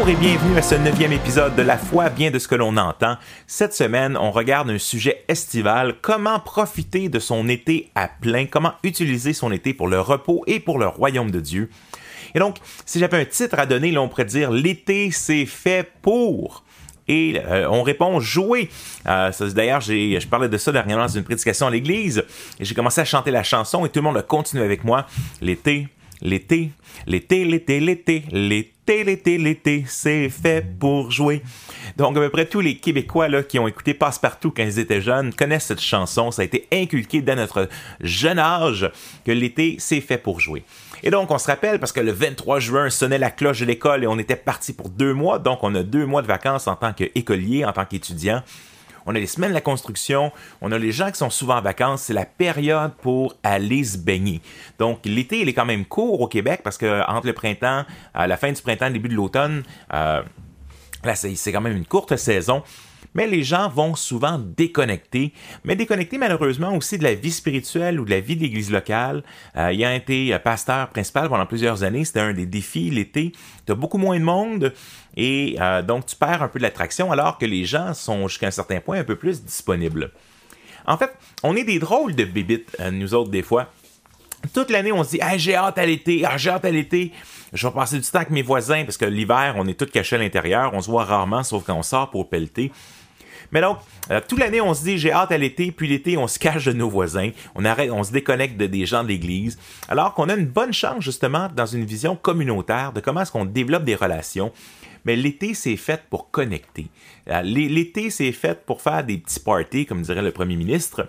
Bonjour et bienvenue à ce neuvième épisode de La foi vient de ce que l'on entend. Cette semaine, on regarde un sujet estival, comment profiter de son été à plein, comment utiliser son été pour le repos et pour le royaume de Dieu? Et donc, si j'avais un titre à donner, là, on pourrait dire L'été, c'est fait pour et euh, on répond jouer. Euh, D'ailleurs, je parlais de ça dernièrement dans une prédication à l'église j'ai commencé à chanter la chanson et tout le monde a continué avec moi. L'été, l'été, l'été, l'été, l'été, l'été, l'été, l'été, c'est fait pour jouer. Donc, à peu près tous les Québécois là, qui ont écouté Passe-Partout quand ils étaient jeunes connaissent cette chanson. Ça a été inculqué dès notre jeune âge que l'été, c'est fait pour jouer. Et donc, on se rappelle parce que le 23 juin sonnait la cloche de l'école et on était parti pour deux mois. Donc, on a deux mois de vacances en tant qu'écolier, en tant qu'étudiant. On a les semaines de la construction, on a les gens qui sont souvent en vacances, c'est la période pour aller se baigner. Donc l'été, il est quand même court au Québec parce que entre le printemps, à la fin du printemps, début de l'automne, euh, là c'est quand même une courte saison mais les gens vont souvent déconnecter, mais déconnecter malheureusement aussi de la vie spirituelle ou de la vie de l'Église locale. Euh, il a été euh, pasteur principal pendant plusieurs années, c'était un des défis l'été. Tu as beaucoup moins de monde et euh, donc tu perds un peu de l'attraction alors que les gens sont jusqu'à un certain point un peu plus disponibles. En fait, on est des drôles de bébites, nous autres, des fois. Toute l'année, on se dit j'ai hâte à l'été, ah, j'ai hâte à l'été. Je vais passer du temps avec mes voisins parce que l'hiver, on est tous cachés à l'intérieur, on se voit rarement, sauf quand on sort pour pelleter. Mais donc, euh, toute l'année, on se dit j'ai hâte à l'été, puis l'été, on se cache de nos voisins, on arrête, on se déconnecte de des gens de l'Église, alors qu'on a une bonne chance justement dans une vision communautaire de comment est-ce qu'on développe des relations. Mais l'été, c'est fait pour connecter. Euh, l'été, c'est fait pour faire des petits parties, comme dirait le premier ministre,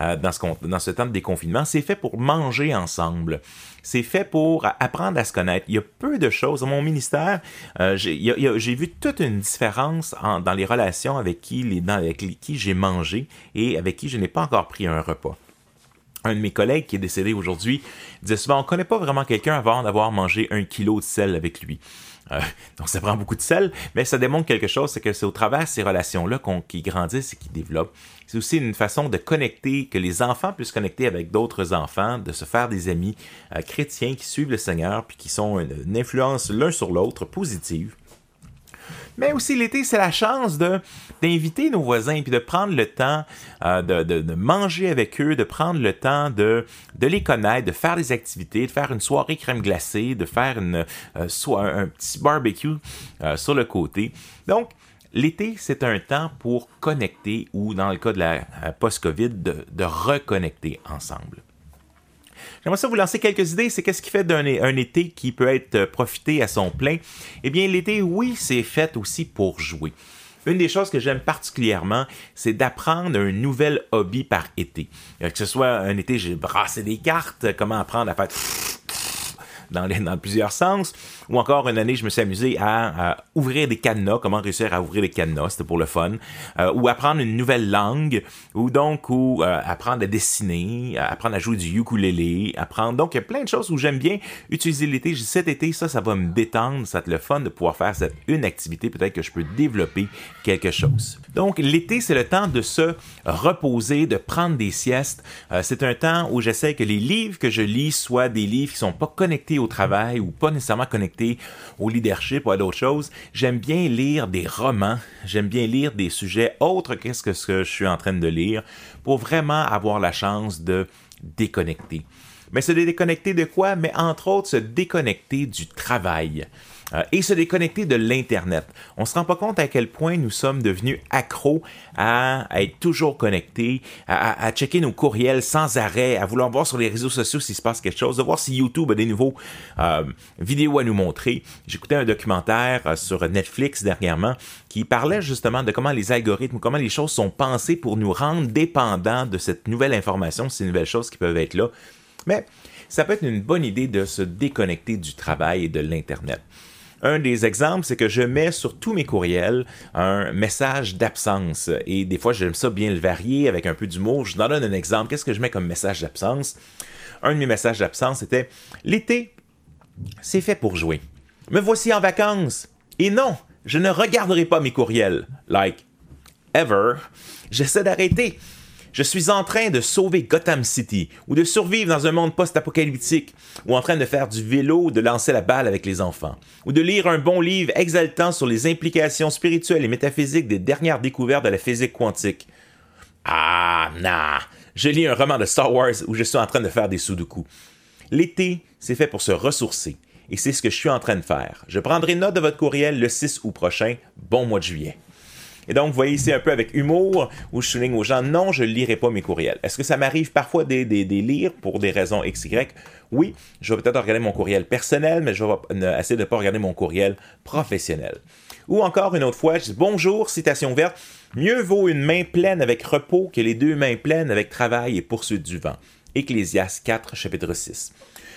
euh, dans, ce, temps de déconfinement. C'est fait pour manger ensemble. C'est fait pour apprendre à se connaître. Il y a peu de choses. Dans mon ministère, euh, j'ai vu toute une différence dans les relations avec qui, j'ai mangé et avec qui je n'ai pas encore pris un repas un de mes collègues qui est décédé aujourd'hui disait souvent on connaît pas vraiment quelqu'un avant d'avoir mangé un kilo de sel avec lui. Euh, donc ça prend beaucoup de sel, mais ça démontre quelque chose, c'est que c'est au travers de ces relations-là qu'on qui grandissent et qui développent. C'est aussi une façon de connecter, que les enfants puissent connecter avec d'autres enfants, de se faire des amis euh, chrétiens qui suivent le Seigneur puis qui sont une influence l'un sur l'autre positive. Mais aussi l'été, c'est la chance de d'inviter nos voisins puis de prendre le temps euh, de, manger avec eux, de prendre le temps de, les connaître, de faire des activités, de faire une soirée crème glacée, de faire une, euh, un, petit barbecue euh, sur le côté. Donc, L'été, c'est un temps pour connecter ou, dans le cas de la post-COVID, de reconnecter ensemble. J'aimerais ça vous lancer quelques idées. C'est qu'est-ce qui fait d'un un été qui peut être euh, profité à son plein? Eh bien, l'été, oui, c'est fait aussi pour jouer. Une des choses que j'aime particulièrement, c'est d'apprendre un nouvel hobby par été. Euh, que ce soit un été, j'ai brassé des cartes, comment apprendre à faire dans plusieurs sens. Ou encore, une année, je me suis amusé à, ouvrir des cadenas, comment réussir à ouvrir des cadenas, c'était pour le fun. Euh, ou apprendre une nouvelle langue, ou donc, ou euh, apprendre à dessiner, apprendre à jouer du ukulélé, apprendre... Donc, il y a plein de choses où j'aime bien utiliser l'été. Cet été, ça, ça va me détendre, ça va être le fun de pouvoir faire cette une activité, peut-être que je peux développer quelque chose. Donc, l'été, c'est le temps de se reposer, de prendre des siestes. Euh, c'est un temps où j'essaie que les livres que je lis soient des livres qui sont pas connectés au travail ou pas nécessairement connectés au leadership ou à d'autres choses. J'aime bien lire des romans, j'aime bien lire des sujets autres que ce que je suis en train de lire pour vraiment avoir la chance de déconnecter. Mais se déconnecter de quoi? Mais entre autres, se déconnecter du travail. Euh, et se déconnecter de l'Internet. On se rend pas compte à quel point nous sommes devenus accros à, être toujours connectés, à, checker nos courriels sans arrêt, à vouloir voir sur les réseaux sociaux s'il se passe quelque chose, de voir si YouTube a des nouveaux euh, vidéos à nous montrer. J'écoutais un documentaire euh, sur Netflix dernièrement qui parlait justement de comment les algorithmes, comment les choses sont pensées pour nous rendre dépendants de cette nouvelle information, ces nouvelles choses qui peuvent être là. Mais ça peut être une bonne idée de se déconnecter du travail et de l'Internet. Un des exemples, c'est que je mets sur tous mes courriels un message d'absence. Et des fois, j'aime ça bien le varier avec un peu d'humour. Je vous donne un exemple. Qu'est-ce que je mets comme message d'absence? un de mes messages d'absence était L'été, c'est fait pour jouer. Me voici en vacances. Et non, je ne regarderai pas mes courriels. Like, ever. J'essaie d'arrêter. Je suis en train de sauver Gotham City, ou de survivre dans un monde post-apocalyptique, ou en train de faire du vélo ou de lancer la balle avec les enfants, ou de lire un bon livre exaltant sur les implications spirituelles et métaphysiques des dernières découvertes de la physique quantique. Ah, nah, je lis un roman de Star Wars où je suis en train de faire des sudoku. L'été, c'est fait pour se ressourcer, et c'est ce que je suis en train de faire. Je prendrai note de votre courriel le 6 août prochain. Bon mois de juillet. Et donc, vous voyez ici un peu avec humour, où je souligne aux gens, non, je ne lirai pas mes courriels. Est-ce que ça m'arrive parfois des, des, lire pour des raisons XY? Oui, je vais peut-être regarder mon courriel personnel, mais je vais essayer de ne pas regarder mon courriel professionnel. Ou encore une autre fois, je dis bonjour, citation verte, mieux vaut une main pleine avec repos que les deux mains pleines avec travail et poursuite du vent. Ecclésias 4, chapitre 6.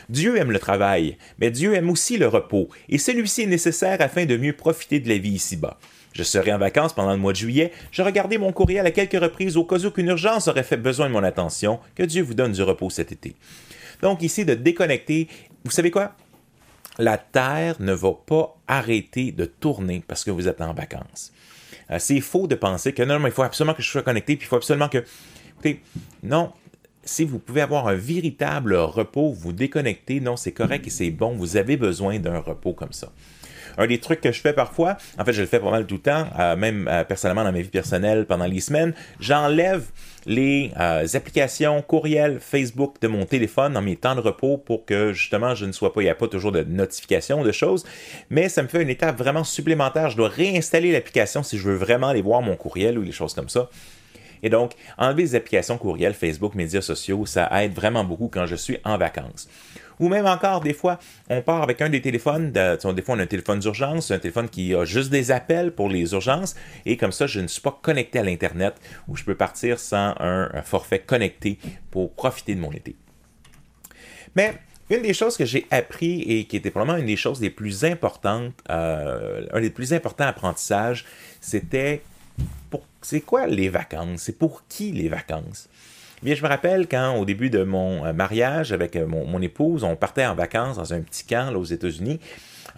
Dieu aime le travail, mais Dieu aime aussi le repos, et celui-ci est nécessaire afin de mieux profiter de la vie ici-bas. Je serai en vacances pendant le mois de juillet. J'ai regardé mon courriel à quelques reprises au cas où qu'une urgence aurait fait besoin de mon attention. Que Dieu vous donne du repos cet été. Donc ici, de déconnecter. Vous savez quoi? La Terre ne va pas arrêter de tourner parce que vous êtes en vacances. Euh, c'est faux de penser que non, mais il faut absolument que je sois connecté, puis il faut absolument que... Écoutez, non, si vous pouvez avoir un véritable repos, vous déconnecter, non, c'est correct et c'est bon, vous avez besoin d'un repos comme ça. Un des trucs que je fais parfois, en fait, je le fais pas mal tout le temps, euh, même euh, personnellement dans ma vie personnelle pendant les semaines, j'enlève les euh, applications courriel Facebook de mon téléphone dans mes temps de repos pour que justement je ne sois pas, il n'y a pas toujours de notifications, de choses, mais ça me fait une étape vraiment supplémentaire. Je dois réinstaller l'application si je veux vraiment aller voir mon courriel ou des choses comme ça. Et donc, enlever les applications courriel, Facebook, médias sociaux, ça aide vraiment beaucoup quand je suis en vacances. Ou même encore, des fois, on part avec un des téléphones, de, des fois on a un téléphone d'urgence, un téléphone qui a juste des appels pour les urgences, et comme ça, je ne suis pas connecté à l'Internet, où je peux partir sans un, forfait connecté pour profiter de mon été. Mais une des choses que j'ai appris et qui était probablement une des choses les plus importantes, euh, un des plus importants apprentissages, c'était c'est quoi les vacances? C'est pour qui les vacances? Je me rappelle quand, au début de mon euh, mariage avec euh, mon, épouse, on partait en vacances dans un petit camp aux États-Unis.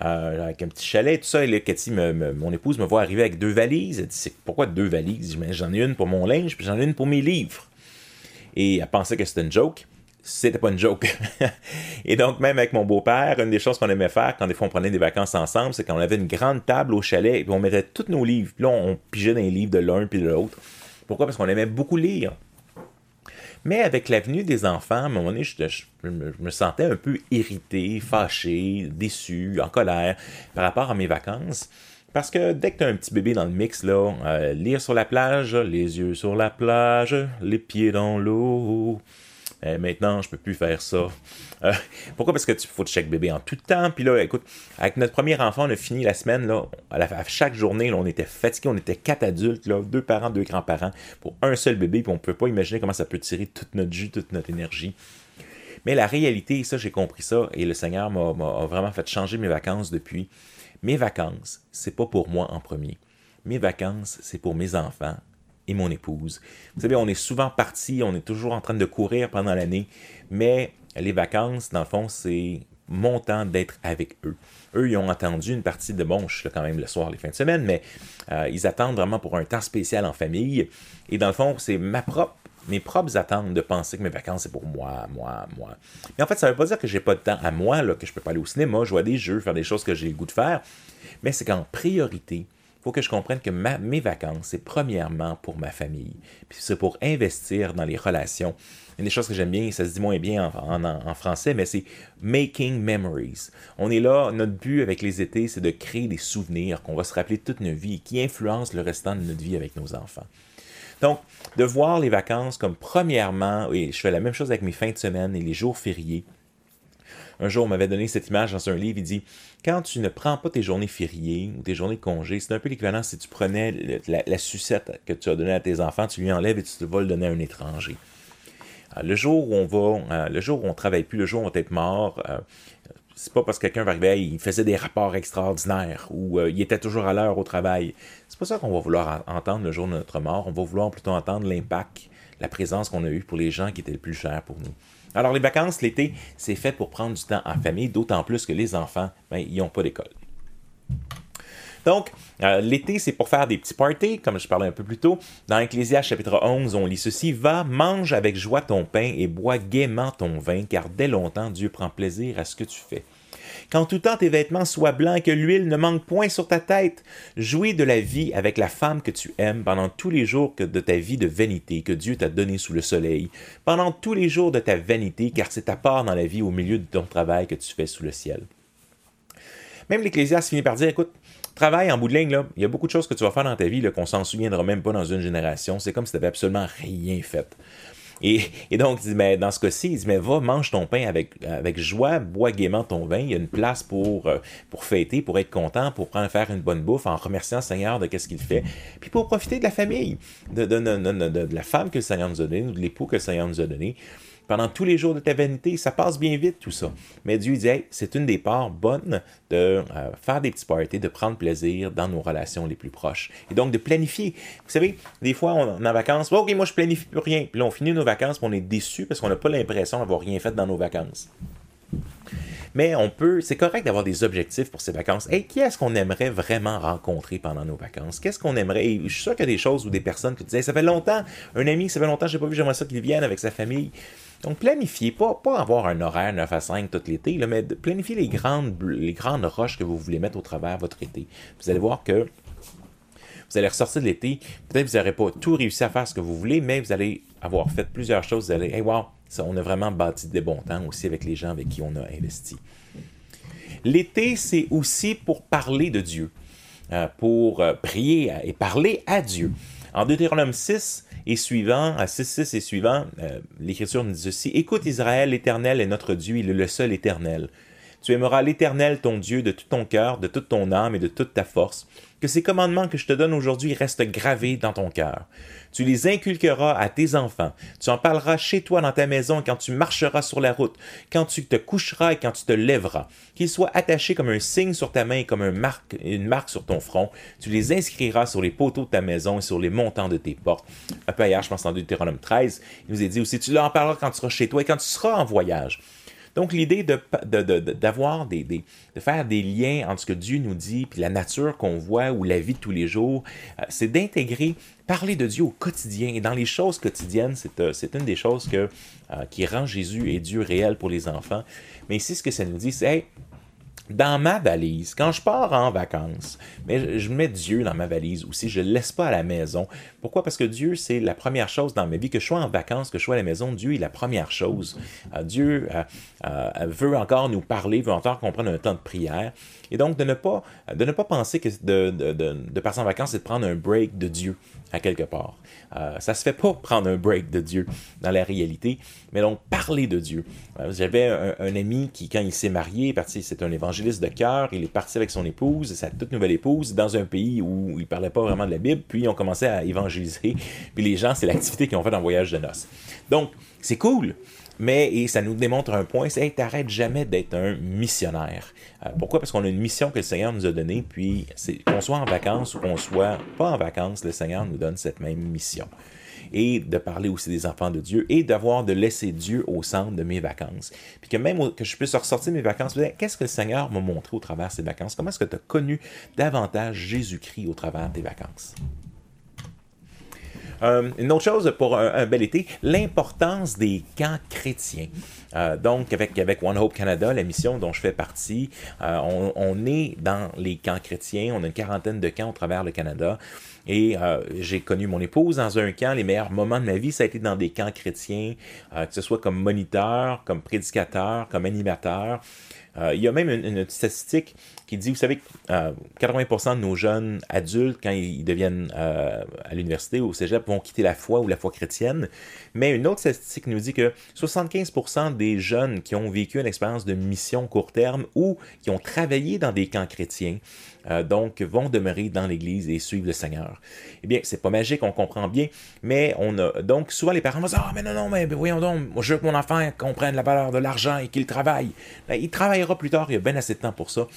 Euh, avec un petit chalet, tout ça. Et là, Cathy, mon épouse, me voit arriver avec deux valises. Elle dit c'est Pourquoi deux valises? J'en ai une pour mon linge, puis j'en ai une pour mes livres. Et elle pensait que c'était une joke. C'était pas une joke. et donc, même avec mon beau-père, une des choses qu'on aimait faire quand des fois on prenait des vacances ensemble, c'est qu'on avait une grande table au chalet et puis on mettait tous nos livres. Puis là, on pigeait dans les livres de l'un puis de l'autre. Pourquoi? Parce qu'on aimait beaucoup lire. Mais avec l'avenue des enfants, à un moment donné, je, me, sentais un peu irrité, fâché, déçu, en colère par rapport à mes vacances. Parce que dès que tu as un petit bébé dans le mix, là, euh, lire sur la plage, les yeux sur la plage, les pieds dans l'eau, euh, maintenant, je peux plus faire ça. Euh, pourquoi? Parce que tu faut check bébé en tout temps. Puis là, écoute, avec notre premier enfant, on a fini la semaine, là, à, chaque journée, on était fatigués, on était quatre adultes, là, deux parents, deux grands-parents, pour un seul bébé, puis on ne peut pas imaginer comment ça peut tirer toute notre jus, toute notre énergie. Mais la réalité, ça, j'ai compris ça, et le Seigneur m'a vraiment fait changer mes vacances depuis. Mes vacances, c'est pas pour moi en premier. Mes vacances, c'est pour mes enfants, et mon épouse. Vous savez, on est souvent partis, on est toujours en train de courir pendant l'année, mais les vacances, dans le fond, c'est mon temps d'être avec eux. Eux, ils ont attendu une partie de bon, je suis là quand même le soir, les fins de semaine, mais euh, ils attendent vraiment pour un temps spécial en famille. Et dans le fond, c'est ma propre mes propres attentes de penser que mes vacances, c'est pour moi, moi, moi. Mais en fait, ça ne veut pas dire que j'ai pas de temps à moi, là, que je peux pas aller au cinéma, jouer à des jeux, faire des choses que j'ai le goût de faire. Mais c'est qu'en priorité, faut que je comprenne que mes vacances, c'est premièrement pour ma famille. Puis c'est pour investir dans les relations. Une des choses que j'aime bien, ça se dit moins bien en, français, mais c'est making memories. On est là, notre but avec les étés, c'est de créer des souvenirs qu'on va se rappeler toute notre vie et qui influencent le restant de notre vie avec nos enfants. Donc, de voir les vacances comme premièrement, et je fais la même chose avec mes fins de semaine et les jours fériés, un jour, on m'avait donné cette image dans un livre. Il dit Quand tu ne prends pas tes journées fériées ou tes journées de congé, c'est un peu l'équivalent si tu prenais la, sucette que tu as donnée à tes enfants, tu lui enlèves et tu te vas le donner à un étranger. Euh, le jour où on va, euh, travaille plus, le jour où on va être mort, euh, c'est pas parce que quelqu'un va arriver, il faisait des rapports extraordinaires ou il était toujours à l'heure au travail. C'est pas ça qu'on va vouloir entendre le jour de notre mort. On va vouloir plutôt entendre l'impact, la présence qu'on a eue pour les gens qui étaient le plus chers pour nous. Alors les vacances, l'été, c'est fait pour prendre du temps en famille, d'autant plus que les enfants, ben, ils n'ont pas d'école. Donc, euh, l'été, c'est pour faire des petits parties, comme je parlais un peu plus tôt. Dans Ecclésiaste chapitre 11, on lit ceci Va, mange avec joie ton pain et bois gaiement ton vin, car dès longtemps Dieu prend plaisir à ce que tu fais. Quand tout temps tes vêtements soient blancs, que l'huile ne manque point sur ta tête, jouis de la vie avec la femme que tu aimes pendant tous les jours de ta vie de vanité que Dieu t'a donné sous le soleil, pendant tous les jours de ta vanité, car c'est ta part dans la vie au milieu de ton travail que tu fais sous le ciel. Même l'Ecclésiaste finit par dire, écoute, travail, en bout de ligne, là, il y a beaucoup de choses que tu vas faire dans ta vie qu'on s'en souviendra même pas dans une génération. C'est comme si tu n'avais absolument rien fait. Et, donc, il dit, mais dans ce cas-ci, il dit, mais va, mange ton pain avec, avec joie, bois gaiement ton vin. Il y a une place pour, euh, pour fêter, pour être content, pour prendre, faire une bonne bouffe en remerciant le Seigneur de ce qu'il fait. Puis pour profiter de la famille, de, de, de, de, la femme que le Seigneur nous a donnée, ou de l'époux que le Seigneur nous a donné pendant tous les jours de ta vanité. Ça passe bien vite, tout ça. Mais Dieu dit, c'est une des parts bonnes de euh, faire des petits parties, de prendre plaisir dans nos relations les plus proches. Et donc, de planifier. Vous savez, des fois, on est en vacances, OK, moi, je planifie plus rien. Puis là, on finit nos vacances, puis on est déçu parce qu'on n'a pas l'impression d'avoir rien fait dans nos vacances. Mais on peut, c'est correct d'avoir des objectifs pour ces vacances. Et qui est-ce qu'on aimerait vraiment rencontrer pendant nos vacances? Qu'est-ce qu'on aimerait? Et je suis sûr qu'il y a des choses ou des personnes qui disent, ça fait longtemps, un ami, ça fait longtemps, je n'ai pas vu, j'aimerais ça qu'il vienne avec sa famille. Donc, planifiez, pas, pas avoir un horaire 9 à 5 tout l'été, mais planifiez les grandes, les grandes roches que vous voulez mettre au travers votre été. Vous allez voir que vous allez ressortir de l'été, peut-être que vous n'aurez pas tout réussi à faire ce que vous voulez, mais vous allez avoir fait plusieurs choses. Vous allez, hey, wow, on a vraiment bâti des bons temps aussi avec les gens avec qui on a investi. L'été, c'est aussi pour parler de Dieu, euh, pour euh, prier et parler à Dieu. En Deutéronome 6, et suivant, à 6.6 et suivant, euh, l'Écriture nous dit ceci Écoute Israël, l'Éternel est notre Dieu, il est le seul Éternel. Tu aimeras l'Éternel ton Dieu de tout ton cœur, de toute ton âme et de toute ta force. Que ces commandements que je te donne aujourd'hui restent gravés dans ton cœur. Tu les inculqueras à tes enfants. Tu en parleras chez toi dans ta maison quand tu marcheras sur la route, quand tu te coucheras et quand tu te lèveras. Qu'ils soient attachés comme un signe sur ta main et comme une marque, sur ton front. Tu les inscriras sur les poteaux de ta maison et sur les montants de tes portes. Un peu ailleurs, je pense en Deutéronome 13, il nous est dit aussi, tu leur en parleras quand tu seras chez toi et quand tu seras en voyage. Donc, l'idée de, d'avoir des, de faire des liens entre ce que Dieu nous dit, puis la nature qu'on voit ou la vie de tous les jours, euh, c'est d'intégrer, parler de Dieu au quotidien. Et dans les choses quotidiennes, c'est, euh, une des choses euh, qui rend Jésus et Dieu réel pour les enfants. Mais ici, ce que ça nous dit, c'est, dans ma valise, quand je pars en vacances, mais je, mets Dieu dans ma valise aussi, je ne le laisse pas à la maison. Pourquoi? Parce que Dieu, c'est la première chose dans ma vie. Que je sois en vacances, que je sois à la maison, Dieu est la première chose. Euh, Dieu euh, euh, veut encore nous parler, veut encore qu'on prenne un temps de prière. Et donc, de ne pas, de ne pas penser que de, de, de, de passer en vacances, c'est de prendre un break de Dieu à quelque part. Euh, ça se fait pas prendre un break de Dieu dans la réalité, mais donc parler de Dieu. Euh, j'avais un, ami qui, quand il s'est marié, parti, c'est un évangéliste de cœur, il est parti avec son épouse, sa toute nouvelle épouse, dans un pays où il parlait pas vraiment de la Bible, puis ils ont commencé à évangéliser, puis les gens, c'est l'activité qu'ils ont fait en voyage de noces. Donc, c'est cool, mais et ça nous démontre un point, c'est hey, t'arrêtes jamais d'être un missionnaire. Euh, pourquoi? Parce qu'on a une mission que le Seigneur nous a donnée, puis qu'on soit en vacances ou qu'on soit pas en vacances, le Seigneur nous donne cette même mission. Et de parler aussi des enfants de Dieu et d'avoir de laisser Dieu au centre de mes vacances. Puis que même que je puisse ressortir mes vacances, qu'est-ce que le Seigneur m'a montré au travers de ces vacances? Comment est-ce que tu as connu davantage Jésus-Christ au travers de tes vacances? Euh, une autre chose pour un, bel été, l'importance des camps chrétiens. Euh, donc, avec, One Hope Canada, la mission dont je fais partie, euh, on, on, est dans les camps chrétiens. On a une quarantaine de camps au travers le Canada. Et j'ai connu mon épouse dans un camp. Les meilleurs moments de ma vie, ça a été dans des camps chrétiens, que ce soit comme moniteur, comme prédicateur, comme animateur. Euh, il y a même une, statistique qui dit, vous savez, euh, 80% de nos jeunes adultes, quand ils deviennent euh, à l'université ou au cégep, vont quitter la foi ou la foi chrétienne. Mais une autre statistique nous dit que 75% des jeunes qui ont vécu une expérience de mission court terme ou qui ont travaillé dans des camps chrétiens, euh, donc vont demeurer dans l'Église et suivre le Seigneur. Eh bien, c'est pas magique, on comprend bien, mais on a donc souvent les parents vont dire ah mais non non mais voyons donc, je veux que mon enfant comprenne la valeur de l'argent et qu'il travaille. Ben, il plus tard, il y a bien assez de temps pour ça,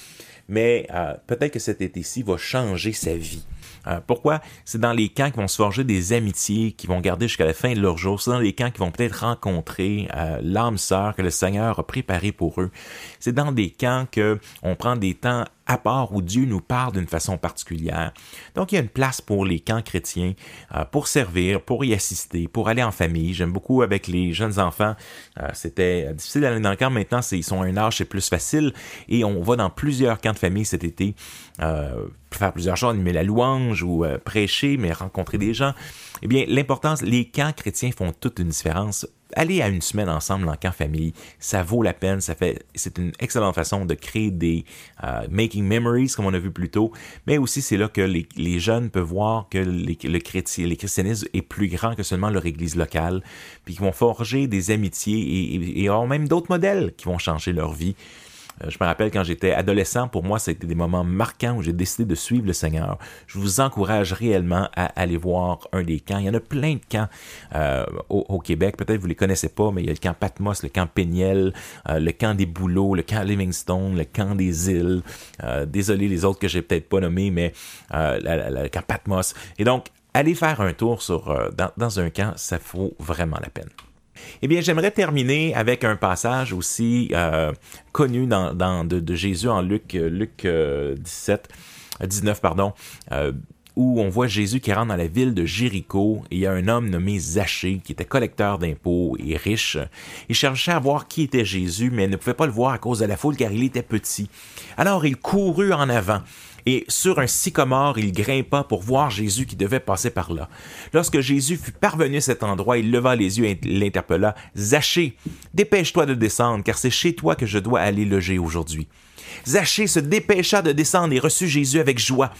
mais euh, peut-être que cet été-ci va changer sa vie. Euh, pourquoi? C'est dans les camps qui vont se forger des amitiés, qui vont garder jusqu'à la fin de leur jour. C'est dans les camps qui vont peut-être rencontrer euh, l'âme sœur que le Seigneur a préparée pour eux. C'est dans des camps que on prend des temps à part où Dieu nous parle d'une façon particulière. Donc il y a une place pour les camps chrétiens, euh, pour servir, pour y assister, pour aller en famille. J'aime beaucoup avec les jeunes enfants. Euh, c'était difficile d'aller dans le camp. Maintenant, ils sont à un âge, c'est plus facile. Et on va dans plusieurs camps de famille cet été. Euh, faire plusieurs choses, animer la louange ou prêcher, mais rencontrer des gens. Eh bien, l'importance, les camps chrétiens font toute une différence aller à une semaine ensemble en camp famille, ça vaut la peine. Ça fait, c'est une excellente façon de créer des euh, making memories, comme on a vu plus tôt. Mais aussi, c'est là que les, les, jeunes peuvent voir que les, le chrétien, les christianisme est plus grand que seulement leur église locale, puis qu'ils vont forger des amitiés et, et, et avoir même d'autres modèles qui vont changer leur vie. Euh, je me rappelle quand j'étais adolescent, pour moi, c'était des moments marquants où j'ai décidé de suivre le Seigneur. Je vous encourage réellement à aller voir un des camps. Il y en a plein de camps euh, au, Québec. Peut-être que vous les connaissez pas, mais il y a le camp Patmos, le camp Péniel, euh, le camp des Bouleaux, le camp Livingstone, le camp des îles. désolé les autres que j'ai peut-être pas nommés, mais le camp Patmos. Et donc, aller faire un tour dans, dans un camp, ça vaut vraiment la peine. Eh bien, j'aimerais terminer avec un passage aussi euh, connu dans, de, Jésus en Luc, euh, Luc 17, euh, 19, pardon, où on voit Jésus qui rentre dans la ville de Jéricho et il y a un homme nommé Zachée qui était collecteur d'impôts et riche. Il cherchait à voir qui était Jésus, mais ne pouvait pas le voir à cause de la foule car il était petit. Alors il courut en avant et sur un sycomore, il grimpa pour voir Jésus qui devait passer par là. Lorsque Jésus fut parvenu à cet endroit, il leva les yeux et l'interpella. Zachée, dépêche-toi de descendre, car c'est chez toi que je dois aller loger aujourd'hui. Zachée se dépêcha de descendre et reçut Jésus avec joie.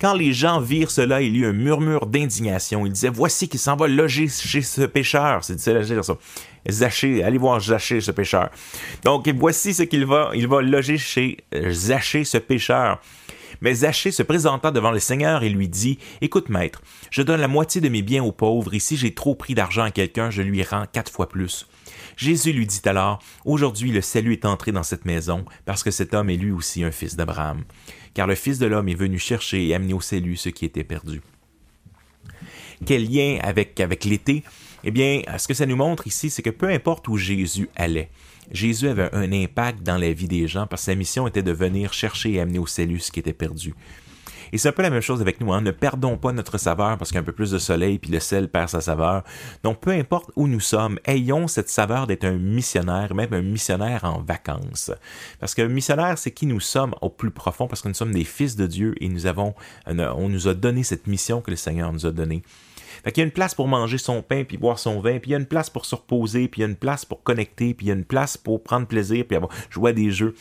Quand les gens virent cela, il y eut un murmure d'indignation. Ils disaient, voici qu'il s'en va loger chez ce pécheur. C'est difficile ça. Zachée, allez voir Zachée, ce pécheur. Donc, voici ce qu'il va, il va loger chez Zachée, ce pécheur. Mais Zachée se présenta devant le Seigneur et lui dit, Écoute, maître, je donne la moitié de mes biens aux pauvres, et si j'ai trop pris d'argent à quelqu'un, je lui rends quatre fois plus. Jésus lui dit alors, Aujourd'hui le salut est entré dans cette maison, parce que cet homme est lui aussi un fils d'Abraham. Car le Fils de l'homme est venu chercher et amener au salut ceux qui étaient perdus. Quel lien avec, avec l'été? Eh bien, ce que ça nous montre ici, c'est que peu importe où Jésus allait, Jésus avait un impact dans la vie des gens parce que sa mission était de venir chercher et amener au salut ce qui était perdu. Et c'est un peu la même chose avec nous. Hein. Ne perdons pas notre saveur parce qu'il y a un peu plus de soleil puis le sel perd sa saveur. Donc, peu importe où nous sommes, ayons cette saveur d'être un missionnaire, même un missionnaire en vacances. Parce que missionnaire, c'est qui nous sommes au plus profond parce que nous sommes des fils de Dieu et nous avons, on nous a donné cette mission que le Seigneur nous a donnée. Fait qu'il y a une place pour manger son pain puis boire son vin, puis il y a une place pour se reposer, puis il y a une place pour connecter, puis il y a une place pour prendre plaisir, puis avoir, jouer à des jeux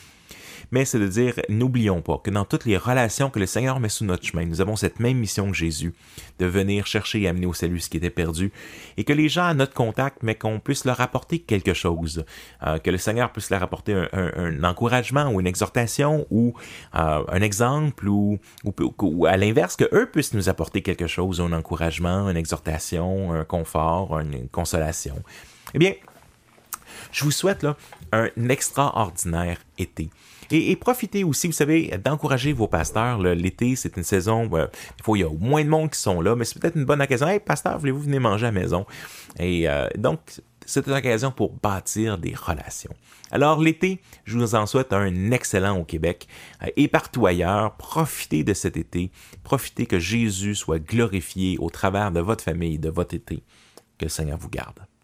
mais c'est de dire, n'oublions pas que dans toutes les relations que le Seigneur met sous notre chemin, nous avons cette même mission que Jésus, de venir chercher et amener au salut ce qui était perdu, et que les gens à notre contact, mais qu'on puisse leur apporter quelque chose, euh, que le Seigneur puisse leur apporter un, encouragement ou une exhortation ou euh, un exemple, ou, ou, à l'inverse, que eux puissent nous apporter quelque chose, un encouragement, une exhortation, un confort, une consolation. Eh bien, je vous souhaite là, un extraordinaire été. Et, profitez aussi, vous savez, d'encourager vos pasteurs. L'été, c'est une saison où il, y a moins de monde qui sont là, mais c'est peut-être une bonne occasion. Hey, pasteur, voulez-vous venir manger à la maison? Et euh, donc, c'est une occasion pour bâtir des relations. Alors l'été, je vous en souhaite un excellent au Québec euh, et partout ailleurs. Profitez de cet été. Profitez que Jésus soit glorifié au travers de votre famille, de votre été. Que le Seigneur vous garde.